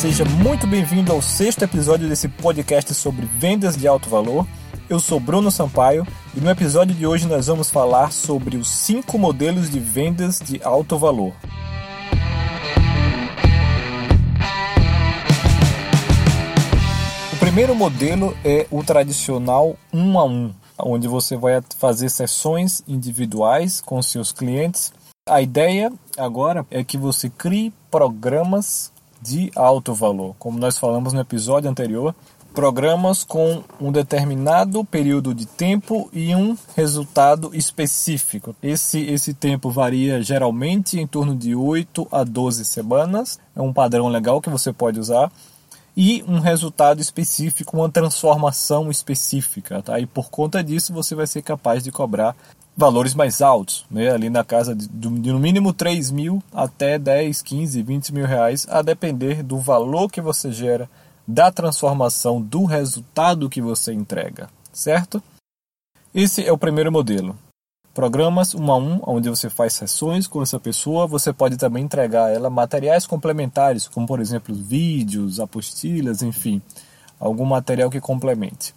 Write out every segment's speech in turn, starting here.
seja muito bem-vindo ao sexto episódio desse podcast sobre vendas de alto valor. Eu sou Bruno Sampaio e no episódio de hoje nós vamos falar sobre os cinco modelos de vendas de alto valor. O primeiro modelo é o tradicional um a um, onde você vai fazer sessões individuais com seus clientes. A ideia agora é que você crie programas de alto valor, como nós falamos no episódio anterior, programas com um determinado período de tempo e um resultado específico. Esse, esse tempo varia geralmente em torno de 8 a 12 semanas, é um padrão legal que você pode usar. E um resultado específico, uma transformação específica, tá? E por conta disso você vai ser capaz de cobrar valores mais altos, né? ali na casa de, de, no mínimo 3 mil até 10, 15, 20 mil reais, a depender do valor que você gera da transformação do resultado que você entrega, certo? Esse é o primeiro modelo. Programas um a um, onde você faz sessões com essa pessoa, você pode também entregar a ela materiais complementares, como por exemplo vídeos, apostilas, enfim, algum material que complemente.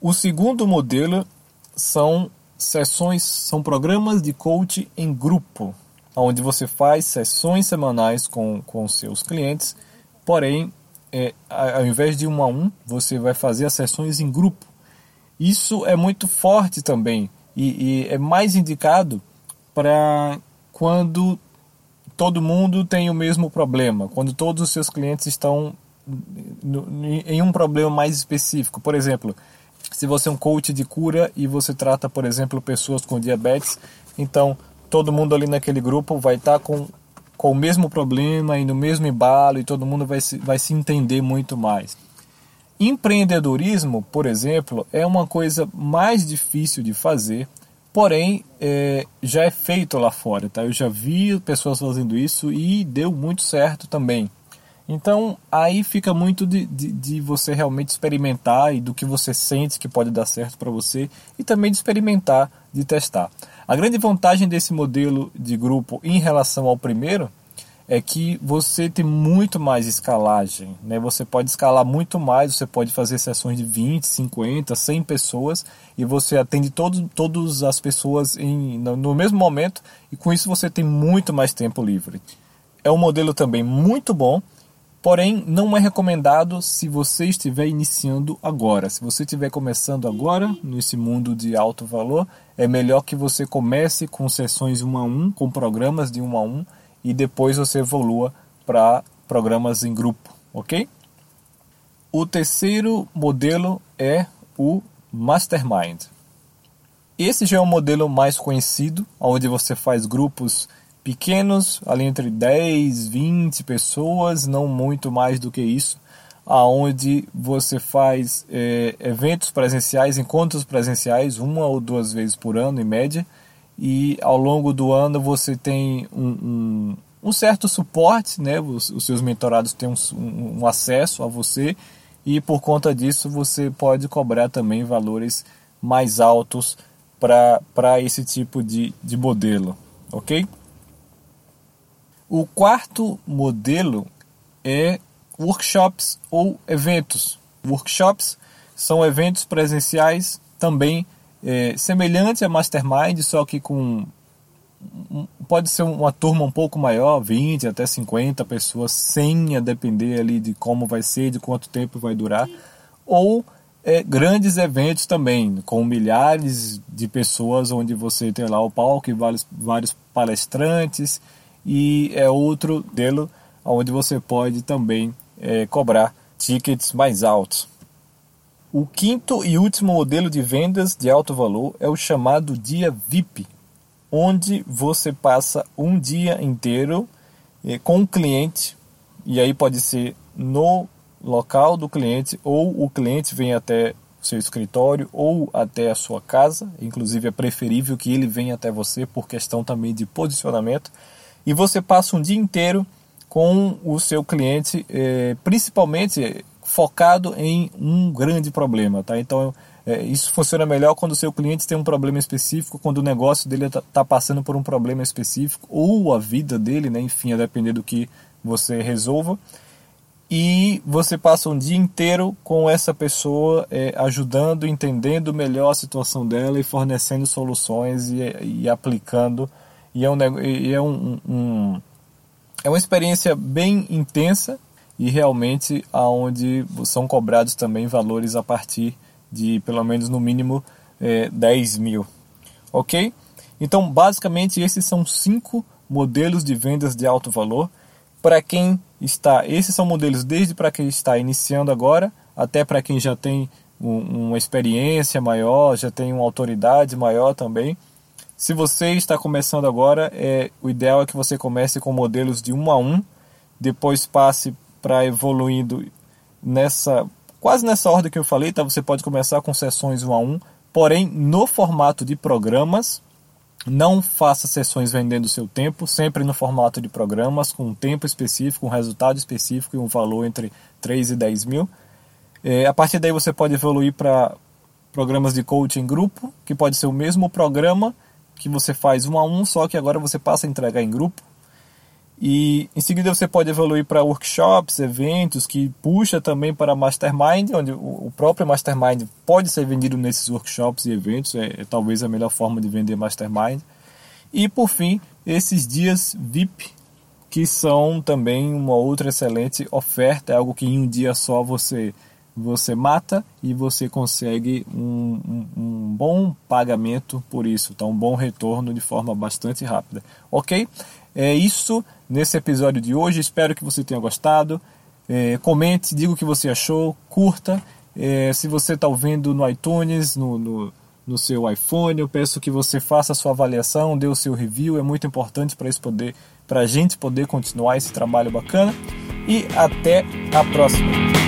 O segundo modelo são sessões, são programas de coach em grupo, onde você faz sessões semanais com, com seus clientes, porém é, ao invés de um a um, você vai fazer as sessões em grupo. Isso é muito forte também e, e é mais indicado para quando todo mundo tem o mesmo problema, quando todos os seus clientes estão em um problema mais específico. Por exemplo, se você é um coach de cura e você trata, por exemplo, pessoas com diabetes, então todo mundo ali naquele grupo vai estar com com o mesmo problema e no mesmo embalo e todo mundo vai se, vai se entender muito mais. Empreendedorismo, por exemplo, é uma coisa mais difícil de fazer, porém é, já é feito lá fora. Tá? Eu já vi pessoas fazendo isso e deu muito certo também. Então aí fica muito de, de, de, você realmente experimentar e do que você sente que pode dar certo para você e também de experimentar, de testar. A grande vantagem desse modelo de grupo em relação ao primeiro é que você tem muito mais escalagem, né? Você pode escalar muito mais, você pode fazer sessões de 20, 50, 100 pessoas e você atende todos, todas as pessoas em, no mesmo momento e com isso você tem muito mais tempo livre. É um modelo também muito bom Porém, não é recomendado se você estiver iniciando agora. Se você estiver começando agora nesse mundo de alto valor, é melhor que você comece com sessões um a um, com programas de um a um, e depois você evolua para programas em grupo, ok? O terceiro modelo é o Mastermind. Esse já é um modelo mais conhecido, onde você faz grupos pequenos, ali entre 10, 20 pessoas, não muito mais do que isso, aonde você faz é, eventos presenciais, encontros presenciais, uma ou duas vezes por ano em média, e ao longo do ano você tem um, um, um certo suporte, né? Os, os seus mentorados têm um, um acesso a você e por conta disso você pode cobrar também valores mais altos para esse tipo de, de modelo, ok? O quarto modelo é workshops ou eventos. Workshops são eventos presenciais também é, semelhantes a Mastermind, só que com pode ser uma turma um pouco maior, 20 até 50 pessoas, sem a depender ali de como vai ser, de quanto tempo vai durar, ou é, grandes eventos também, com milhares de pessoas, onde você tem lá o palco e vários, vários palestrantes, e é outro modelo onde você pode também é, cobrar tickets mais altos. O quinto e último modelo de vendas de alto valor é o chamado dia VIP, onde você passa um dia inteiro é, com o cliente, e aí pode ser no local do cliente ou o cliente vem até seu escritório ou até a sua casa, inclusive é preferível que ele venha até você por questão também de posicionamento e você passa um dia inteiro com o seu cliente, é, principalmente focado em um grande problema, tá? Então é, isso funciona melhor quando o seu cliente tem um problema específico, quando o negócio dele está tá passando por um problema específico ou a vida dele, né? Enfim, a depender do que você resolva. E você passa um dia inteiro com essa pessoa é, ajudando, entendendo melhor a situação dela e fornecendo soluções e, e aplicando. E é, um, e é, um, um, é uma experiência bem intensa e realmente aonde são cobrados também valores a partir de pelo menos no mínimo é, 10 mil. Ok? Então, basicamente, esses são cinco modelos de vendas de alto valor. Para quem está, esses são modelos desde para quem está iniciando agora, até para quem já tem um, uma experiência maior, já tem uma autoridade maior também. Se você está começando agora, é, o ideal é que você comece com modelos de um a um, depois passe para evoluindo nessa quase nessa ordem que eu falei, tá? Você pode começar com sessões um a um, porém no formato de programas. Não faça sessões vendendo seu tempo, sempre no formato de programas, com um tempo específico, um resultado específico e um valor entre 3 e 10 mil. É, a partir daí você pode evoluir para programas de coaching grupo, que pode ser o mesmo programa que você faz um a um, só que agora você passa a entregar em grupo. E em seguida você pode evoluir para workshops, eventos, que puxa também para mastermind, onde o próprio mastermind pode ser vendido nesses workshops e eventos, é, é talvez a melhor forma de vender mastermind. E por fim, esses dias VIP, que são também uma outra excelente oferta, é algo que em um dia só você você mata e você consegue um, um, um, bom pagamento por isso, tá? um bom retorno de forma bastante rápida. Ok? É isso nesse episódio de hoje. Espero que você tenha gostado. É, comente, diga o que você achou, curta. É, se você está ouvindo no iTunes, no, no, no, seu iPhone, eu peço que você faça a sua avaliação, dê o seu review. É muito importante para poder, a gente poder continuar esse trabalho bacana. E até a próxima.